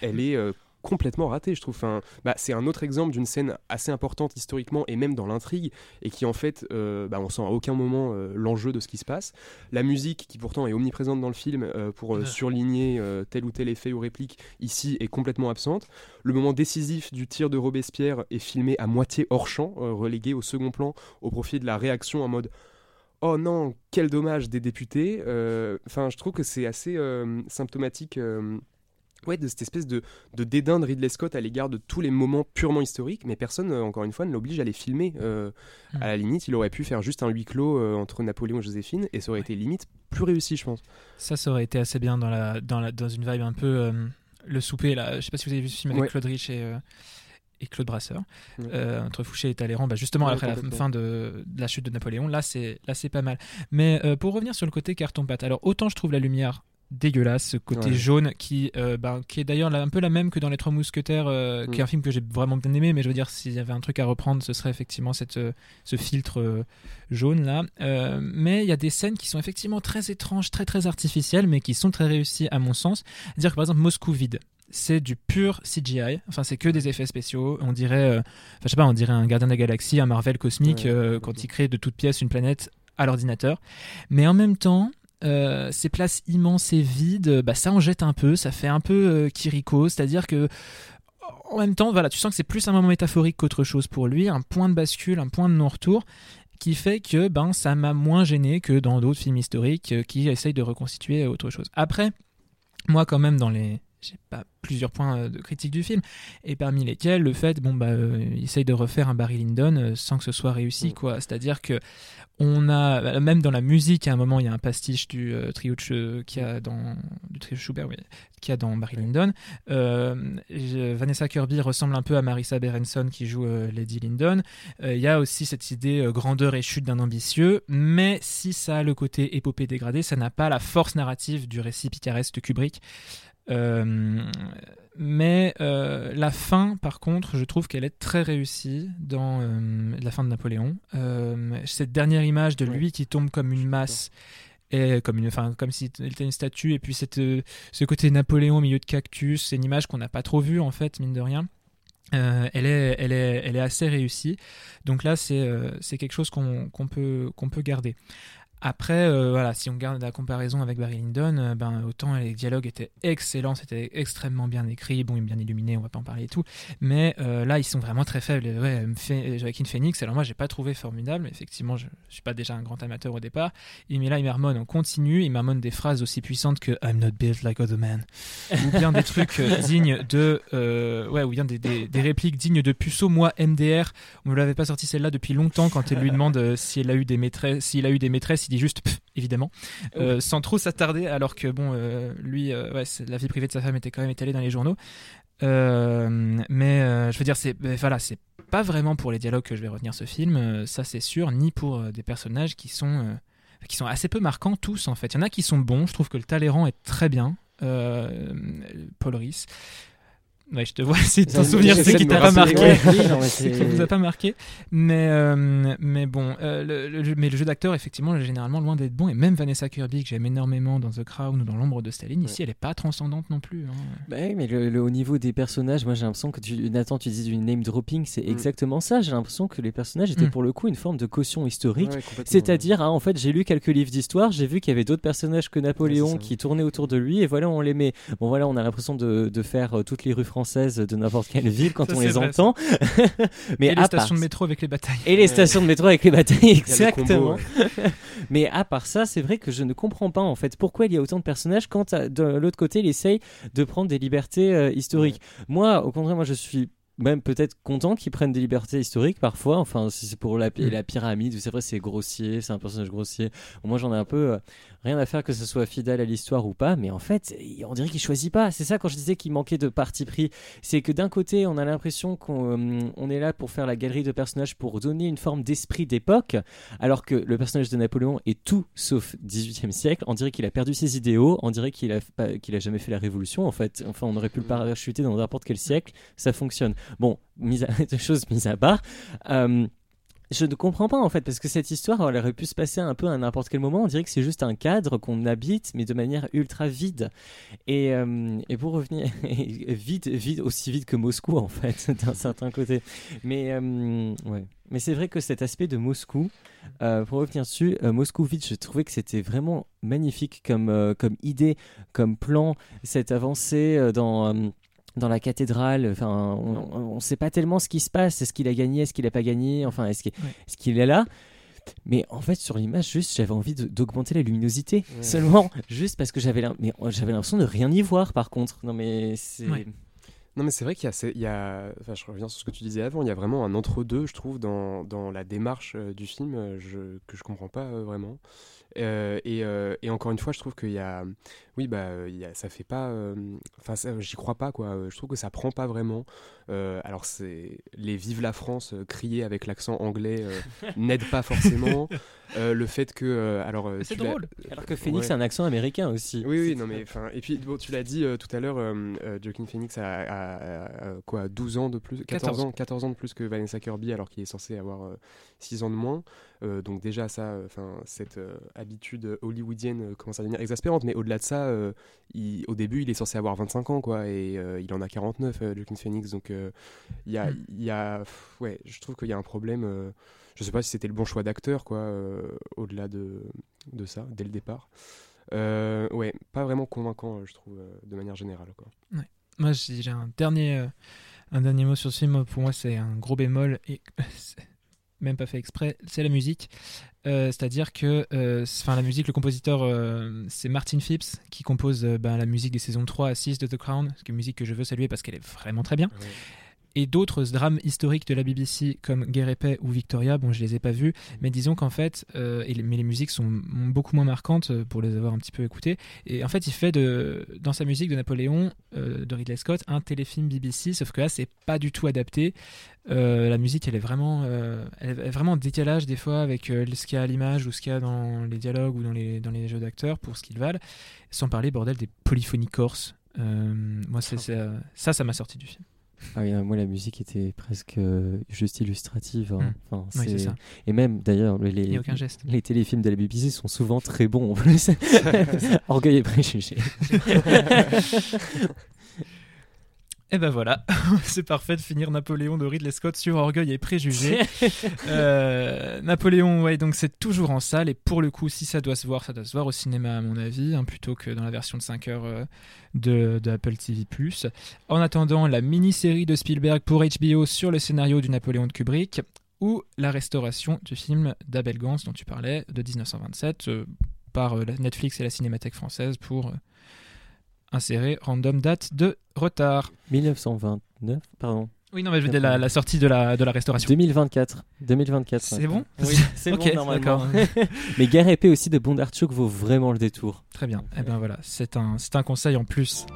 elle est euh, complètement raté, je trouve. Enfin, bah, c'est un autre exemple d'une scène assez importante historiquement et même dans l'intrigue, et qui en fait, euh, bah, on sent à aucun moment euh, l'enjeu de ce qui se passe. La musique, qui pourtant est omniprésente dans le film euh, pour surligner tel ou tel effet ou réplique, ici est complètement absente. Le moment décisif du tir de Robespierre est filmé à moitié hors champ, relégué au second plan au profit de la réaction en mode oh non, quel dommage des députés. Enfin, je trouve que c'est assez symptomatique ouais, de cette espèce de, de, dédain de Ridley Scott à l'égard de tous les moments purement historiques, mais personne, euh, encore une fois, ne l'oblige à les filmer. Euh, hmm. À la limite, il aurait pu faire juste un huis clos euh, entre Napoléon et Joséphine, et ça aurait été limite plus réussi, je pense. Ça, ça aurait été assez bien dans, la, dans, la, dans une vibe un peu le souper. Là. Je sais pas si vous avez vu ce film avec Claude Rich et et Claude Brasseur, entre Fouché et Talleyrand, bah justement après la fin de, la chute de Napoléon. Là, c'est là c'est pas mal. Mais pour revenir sur le côté carton-pâte, alors autant je trouve la lumière dégueulasse, ce côté jaune qui, euh, ben, qui est d'ailleurs un peu la même que dans Les Trois Mousquetaires, euh, qui est un mm. film que j'ai vraiment bien aimé, mais je veux dire, s'il y avait un truc à reprendre, ce serait effectivement cette, euh, ce filtre jaune là. mais il y a des scènes qui sont effectivement très étranges, très très artificielles, mais qui sont très réussies à mon sens. Dire que par exemple, Moscou vide. C'est du pur CGI, enfin c'est que des effets spéciaux. On dirait, enfin je sais pas, on dirait un gardien de la galaxie, un Marvel cosmique quand il crée de toutes pièces une planète à l'ordinateur. Mais en même temps, euh, ces places immenses et vides, bah, ça en jette un peu, ça fait un peu euh, Kiriko, c'est-à-dire que en même temps, voilà, tu sens que c'est plus un moment métaphorique qu'autre chose pour lui, un point de bascule, un point de non-retour, qui fait que ben ça m'a moins gêné que dans d'autres films historiques euh, qui essayent de reconstituer autre chose. Après, moi quand même dans les pas plusieurs points de critique du film et parmi lesquels le fait bon bah il essaye de refaire un Barry Lyndon sans que ce soit réussi mm. quoi c'est à dire que on a bah, même dans la musique à un moment il y a un pastiche du euh, trio qui a dans du trio Schubert oui, qui a dans Barry Lyndon. Euh, Vanessa Kirby ressemble un peu à Marissa Berenson qui joue euh, Lady Lyndon. Il y a aussi cette idée grandeur et chute d'un ambitieux, mais si ça a le côté épopée dégradée, ça n'a pas la force narrative du récit picaresque de Kubrick. Euh, mais euh, la fin, par contre, je trouve qu'elle est très réussie dans euh, la fin de Napoléon. cette dernière image de lui qui tombe comme une masse et comme une enfin comme s'il était une statue et puis cette ce côté Napoléon au milieu de cactus c'est une image qu'on n'a pas trop vue en fait mine de rien. Elle, est, elle, est, elle est assez réussie. Donc là c'est c'est quelque chose qu'on peut qu'on peut garder après, euh, voilà, si on garde la comparaison avec Barry Lyndon, euh, ben, autant les dialogues étaient excellents, c'était extrêmement bien écrit, bon, bien illuminé, on va pas en parler et tout, mais euh, là, ils sont vraiment très faibles. Ouais, Joaquin Phoenix, alors moi, j'ai pas trouvé formidable, effectivement, je, je, suis pas déjà un grand amateur au départ, mais là, il marmonne en continu, il marmonne des phrases aussi puissantes que I'm not built like other men, ou bien des trucs dignes de, ouais, ou bien des, des, des, répliques dignes de Puceau. Moi, MDR, on ne l'avait pas sorti celle-là depuis longtemps quand elle lui demande s'il a eu des maîtresses, s'il a eu des maîtresses il dit juste évidemment, euh, sans trop s'attarder, alors que bon, euh, lui, euh, ouais, la vie privée de sa femme était quand même étalée dans les journaux. mais je veux dire, c'est voilà, c'est pas vraiment pour les dialogues que je vais retenir ce film, ça c'est sûr, ni pour des personnages qui sont qui sont assez peu marquants tous en fait. Il y en a qui sont bons, je trouve que le Talleyrand est très bien, Paul Rhys. Ouais, je te vois c'est ton souvenir, c'est qui t'a pas marqué. c'est qui vous a pas marqué. Mais, euh, mais bon, euh, le, mais le jeu d'acteur, effectivement, est généralement loin d'être bon. Et même Vanessa Kirby, que j'aime énormément dans The Crown ou dans L'ombre de Staline, ici, elle est pas transcendante non plus. Hein. Bah mais le, au niveau des personnages, moi j'ai l'impression que tu, Nathan, tu dis du name dropping, c'est mm. exactement ça. J'ai l'impression que les personnages étaient mm. pour le coup une forme de caution historique. C'est-à-dire, hein, en fait, j'ai lu quelques livres d'histoire, j'ai vu qu'il y avait d'autres personnages que Napoléon qui tournaient autour de lui, et voilà, on les met. Bon, voilà, on a l'impression de, de faire euh, toutes les rues françaises de n'importe quelle ville quand on les entend. Mais et les stations de métro avec les batailles. Et les stations de métro avec les batailles, exactement. Mais à part ça, c'est vrai que je ne comprends pas en fait pourquoi il y a autant de personnages quand de l'autre côté il essaye de prendre des libertés euh, historiques. Moi, au contraire, moi je suis même peut-être content qu'ils prennent des libertés historiques parfois. Enfin, si c'est pour la, mm. la pyramide, c'est vrai, c'est grossier, c'est un personnage grossier. moi, j'en ai un peu euh, rien à faire que ce soit fidèle à l'histoire ou pas, mais en fait, on dirait qu'il choisit pas. C'est ça quand je disais qu'il manquait de parti pris. C'est que d'un côté, on a l'impression qu'on euh, est là pour faire la galerie de personnages pour donner une forme d'esprit d'époque, alors que le personnage de Napoléon est tout sauf 18e siècle. On dirait qu'il a perdu ses idéaux, on dirait qu'il a, qu'il a jamais fait la révolution en fait. Enfin, on aurait pu le parachuter dans n'importe quel siècle, ça fonctionne. Bon, mise à, choses mises à part. Euh, je ne comprends pas en fait, parce que cette histoire, elle aurait pu se passer un peu à n'importe quel moment. On dirait que c'est juste un cadre qu'on habite, mais de manière ultra vide. Et, euh, et pour revenir, vide, vide, aussi vide que Moscou en fait, d'un certain côté. Mais, euh, mais c'est vrai que cet aspect de Moscou, pour revenir dessus, Moscou vide, je trouvais que c'était vraiment magnifique comme, comme idée, comme plan, cette avancée dans dans la cathédrale. Enfin, on ne sait pas tellement ce qui se passe. Est-ce qu'il a gagné Est-ce qu'il n'a pas gagné Enfin, est-ce qu'il est, là mais en fait, sur l'image, juste, j'avais envie d'augmenter la luminosité. Seulement, juste parce que j'avais l'impression de rien y voir, par contre. Non, mais c'est. Non, mais c'est vrai qu'il y a, y a, enfin, je reviens sur ce que tu disais avant, il y a vraiment un entre-deux, je trouve, dans, dans, la démarche euh, du film euh, je, que je comprends pas euh, vraiment. Et, et, encore une fois, je trouve qu'il y a, oui, bah, il y a, ça fait pas, enfin, j'y crois pas, quoi. Je trouve que ça prend pas vraiment. alors, c'est les Vive la France criés avec l'accent anglais n'aide pas forcément. le fait que, alors, c'est drôle. alors que Phoenix a un accent américain aussi. Oui, oui, non, mais enfin, et puis bon, tu l'as dit tout à l'heure, Joaquin Phoenix a quoi 12 ans de plus 14, ans 14 ans de plus que Vanessa Kirby alors qu'il est censé avoir 6 euh, ans de moins euh, donc déjà ça enfin cette euh, habitude hollywoodienne commence à devenir exaspérante mais au-delà de ça au début il est censé avoir 25 ans quoi et il en a 49 Joaquin Phoenix donc il y a hmm. il y a ouais je trouve qu'il y a un problème je sais pas si c'était le bon choix d'acteur quoi au-delà de, de ça dès le départ ouais pas vraiment convaincant je trouve de manière générale quoi ouais. Moi, j'ai un dernier, euh, un dernier mot sur ce film. Pour moi, c'est un gros bémol et même pas fait exprès. C'est la musique. Euh, c'est-à-dire que euh, la musique, le compositeur, c'est Martin Phipps qui compose ben, la musique des saisons 3 à 6 de The Crown. Une musique que je veux saluer parce qu'elle est vraiment très bien et d'autres drames historiques de la BBC comme Guerre et Paix ou Victoria, bon je les ai pas vus, mais disons qu'en fait, euh, mais les musiques sont beaucoup moins marquantes euh, pour les avoir un petit peu écoutées, et en fait il fait de, dans sa musique de Napoléon, euh, de Ridley Scott, un téléfilm BBC, sauf que là c'est pas du tout adapté, la musique elle est vraiment, elle est vraiment en décalage des fois avec ce qu'il y a à l'image ou ce qu'il y a dans les dialogues ou dans les, dans les jeux d'acteurs pour ce qu'ils valent, sans parler bordel des polyphonies corses. moi c'est, ça, ça m'a sorti du film. Ah oui, moi la musique était presque euh, juste illustrative. Hein. Hmm. Enfin, c'est ça. Et même d'ailleurs, les, les téléfilms de la BBC sont souvent très bons en plus. Orgueil et préjugés. Et ben voilà, c'est parfait de finir Napoléon de Ridley Scott sur Orgueil et Préjugés. Euh, Napoléon, ouais, donc c'est toujours en salle et pour le coup, si ça doit se voir, ça doit se voir au cinéma à mon avis, hein, plutôt que dans la version de 5 heures euh, de, de, Apple TV+. En attendant, la mini-série de Spielberg pour HBO sur le scénario du Napoléon de Kubrick ou la restauration du film d'Abel Gans dont tu parlais de 1927 euh, par Netflix et la Cinémathèque française pour insérer random date de retard. 1929, pardon. Oui, non, mais je veux dire la, sortie de la, de la restauration. 2024. 2024. C'est bon Oui, c'est bon, normalement. mais Guerre épée aussi de Bondarchuk vaut vraiment le détour. Très bien. Et eh ben voilà, c'est un, un conseil en plus.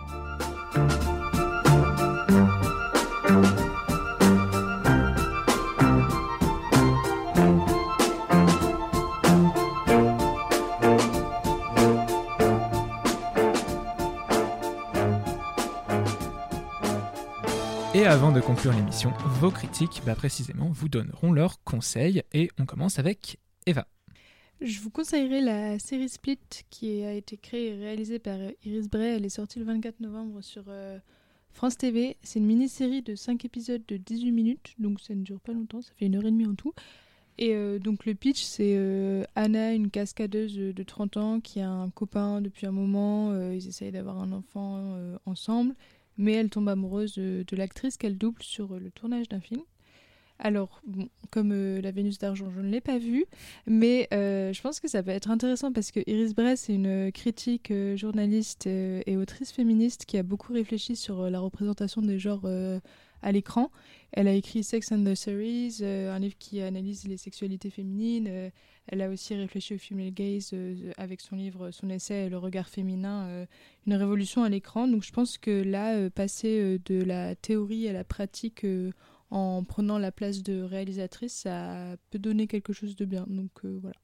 Avant de conclure l'émission, vos critiques, bah précisément, vous donneront leurs conseils. Et on commence avec Eva. Je vous conseillerais la série Split qui a été créée et réalisée par Iris Bray. Elle est sortie le 24 novembre sur euh, France TV. C'est une mini-série de 5 épisodes de 18 minutes, donc ça ne dure pas longtemps, ça fait une heure et demie en tout. Et euh, donc le pitch, c'est euh, Anna, une cascadeuse de 30 ans qui a un copain depuis un moment. ils essayent d'avoir un enfant ensemble mais elle tombe amoureuse de, l'actrice qu'elle double sur le tournage d'un film. Alors, comme euh, La Vénus d'argent, je ne l'ai pas vue, mais euh, je pense que ça va être intéressant parce que Iris Bress est une critique, euh, journaliste et autrice féministe qui a beaucoup réfléchi sur la représentation des genres à l'écran. Elle a écrit Sex and the Series, un livre qui analyse les sexualités féminines. Elle a aussi réfléchi au female gaze euh, avec son livre, son essai Le regard féminin, euh, une révolution à l'écran. Donc je pense que là, euh, passer de la théorie à la pratique en prenant la place de réalisatrice, ça peut donner quelque chose de bien. Donc voilà.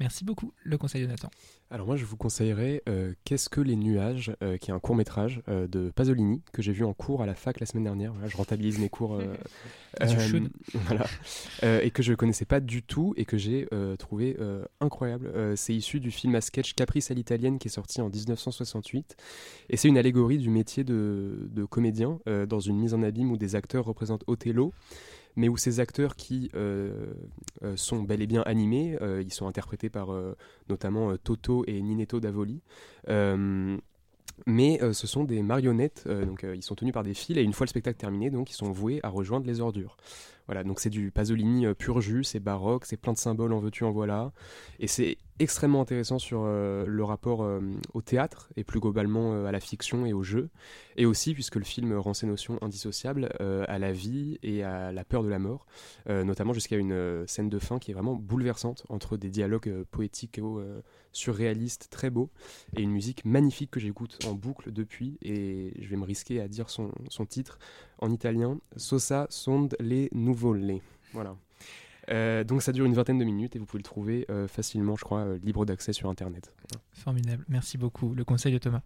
Merci beaucoup, le conseil de Nathan. Alors moi je vous conseillerais euh, Qu'est-ce que les nuages, euh, qui est un court métrage euh, de Pasolini que j'ai vu en cours à la fac la semaine dernière. je rentabilise mes cours. voilà. et que je ne connaissais pas du tout et que j'ai trouvé incroyable. c'est issu du film à sketch Caprice à l'italienne qui est sorti en 1968. Et c'est une allégorie du métier de, de comédien dans une mise en abîme où des acteurs représentent Othello mais où ces acteurs qui euh, euh, sont bel et bien animés, euh, ils sont interprétés par notamment Toto et Ninetto Davoli. mais ce sont des marionnettes, donc ils sont tenus par des fils et une fois le spectacle terminé, ils sont voués à rejoindre les ordures. Voilà, donc c'est du Pasolini pur jus, c'est baroque, c'est plein de symboles en veux-tu en voilà, et c'est extrêmement intéressant sur euh, le rapport euh, au théâtre et plus globalement euh, à la fiction et au jeu, et aussi puisque le film rend ces notions indissociables à la vie et à la peur de la mort, notamment jusqu'à une scène de fin qui est vraiment bouleversante entre des dialogues poétiques et surréalistes très beaux et une musique magnifique que j'écoute en boucle depuis, et je vais me risquer à dire son titre en italien, Sosa sont les nouveaux laits. Voilà. Euh, donc ça dure une vingtaine de minutes et vous pouvez le trouver euh, facilement, je crois, euh, libre d'accès sur Internet. Formidable, merci beaucoup. Le conseil de Thomas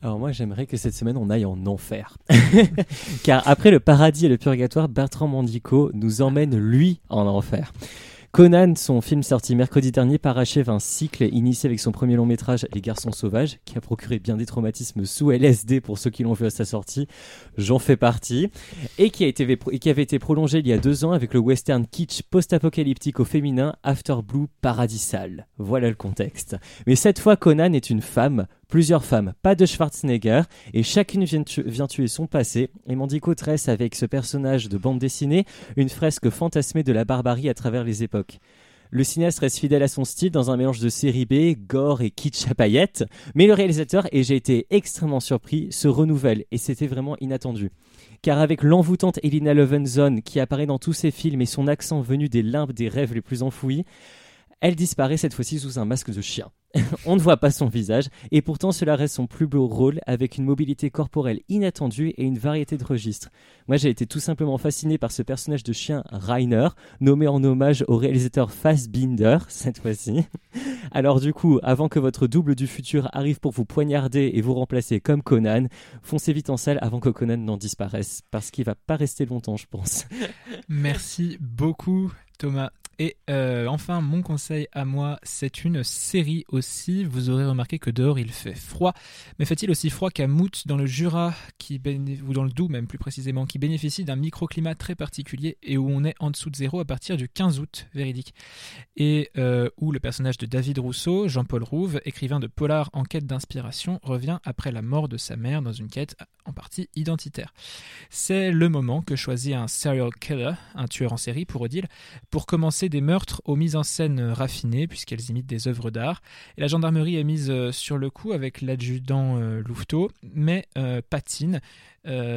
alors moi j'aimerais que cette semaine on aille en enfer. Car après le paradis et le purgatoire, Bertrand Mandico nous emmène lui en enfer. Conan, son film sorti mercredi dernier, parachève un cycle initié avec son premier long métrage Les Garçons Sauvages, qui a procuré bien des traumatismes sous LSD pour ceux qui l'ont vu à sa sortie. J'en fais partie. Et qui, a été, qui avait été prolongé il y a deux ans avec le western kitsch post-apocalyptique au féminin After Blue Paradisal. Voilà le contexte. Mais cette fois, Conan est une femme plusieurs femmes, pas de Schwarzenegger, et chacune vient, tuer son passé, et Mandico tresse avec ce personnage de bande dessinée une fresque fantasmée de la barbarie à travers les époques. Le cinéaste reste fidèle à son style dans un mélange de série B, gore et kitsch à paillettes, mais le réalisateur, et j'ai été extrêmement surpris, se renouvelle, et c'était vraiment inattendu. Car avec l'envoûtante Elina Levenzon qui apparaît dans tous ses films et son accent venu des limbes des rêves les plus enfouis, elle disparaît cette fois-ci sous un masque de chien. On ne voit pas son visage, et pourtant cela reste son plus beau rôle avec une mobilité corporelle inattendue et une variété de registres. Moi j'ai été tout simplement fasciné par ce personnage de chien Rainer, nommé en hommage au réalisateur Fassbinder, cette fois-ci. Alors du coup, avant que votre double du futur arrive pour vous poignarder et vous remplacer comme Conan, foncez vite en salle avant que Conan n'en disparaisse, parce qu'il va pas rester longtemps je pense. Merci beaucoup Thomas. Et euh, enfin, mon conseil à moi, c'est une série aussi. Vous aurez remarqué que dehors il fait froid, mais fait-il aussi froid qu'à Mout dans le Jura, qui ou dans le Doubs même plus précisément, qui bénéficie d'un microclimat très particulier et où on est en dessous de zéro à partir du 15 août, véridique. Et euh, où le personnage de David Rousseau, Jean-Paul Rouve, écrivain de polar en quête d'inspiration, revient après la mort de sa mère dans une quête en partie identitaire. C'est le moment que choisit un serial killer, un tueur en série pour Odile, pour commencer des meurtres aux mises en scène raffinées, puisqu'elles imitent des œuvres d'art. Et la gendarmerie est mise euh, sur le coup avec l'adjudant euh, Louveteau, mais euh, patine.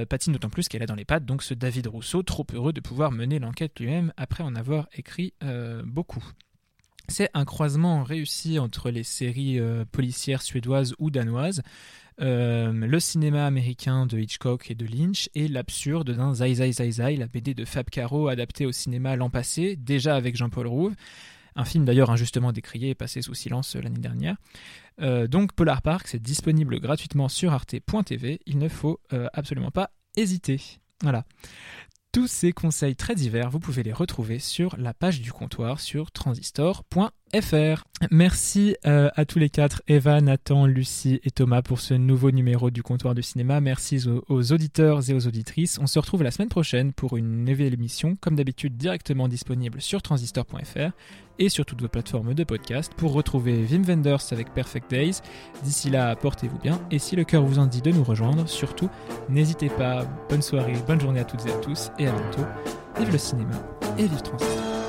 patine d'autant plus qu'elle a dans les pattes donc ce David Rousseau, trop heureux de pouvoir mener l'enquête lui-même après en avoir écrit beaucoup. C'est un croisement réussi entre les séries policières suédoises ou danoises, euh, le cinéma américain de Hitchcock et de Lynch et l'absurde d'un Zai Zai Zai Zai, la BD de Fab Caro adaptée au cinéma l'an passé, déjà avec Jean-Paul Rouve. Un film d'ailleurs injustement décrié et passé sous silence l'année dernière. Euh, donc Polar Park, c'est disponible gratuitement sur arte.tv. Il ne faut euh, absolument pas hésiter. Voilà. Tous ces conseils très divers, vous pouvez les retrouver sur la page du comptoir sur transistor.fr. Merci euh, à tous les quatre, Eva, Nathan, Lucie et Thomas pour ce nouveau numéro du comptoir du cinéma. Merci aux, auditeurs et aux auditrices. On se retrouve la semaine prochaine pour une nouvelle émission, comme d'habitude directement disponible sur transistor.fr et sur toutes vos plateformes de podcast pour retrouver Wim Wenders avec Perfect Days. D'ici là, portez-vous bien et si le cœur vous en dit de nous rejoindre, surtout, n'hésitez pas. Bonne soirée, bonne journée à toutes et à tous et à bientôt. Vive le cinéma et vive Transistor.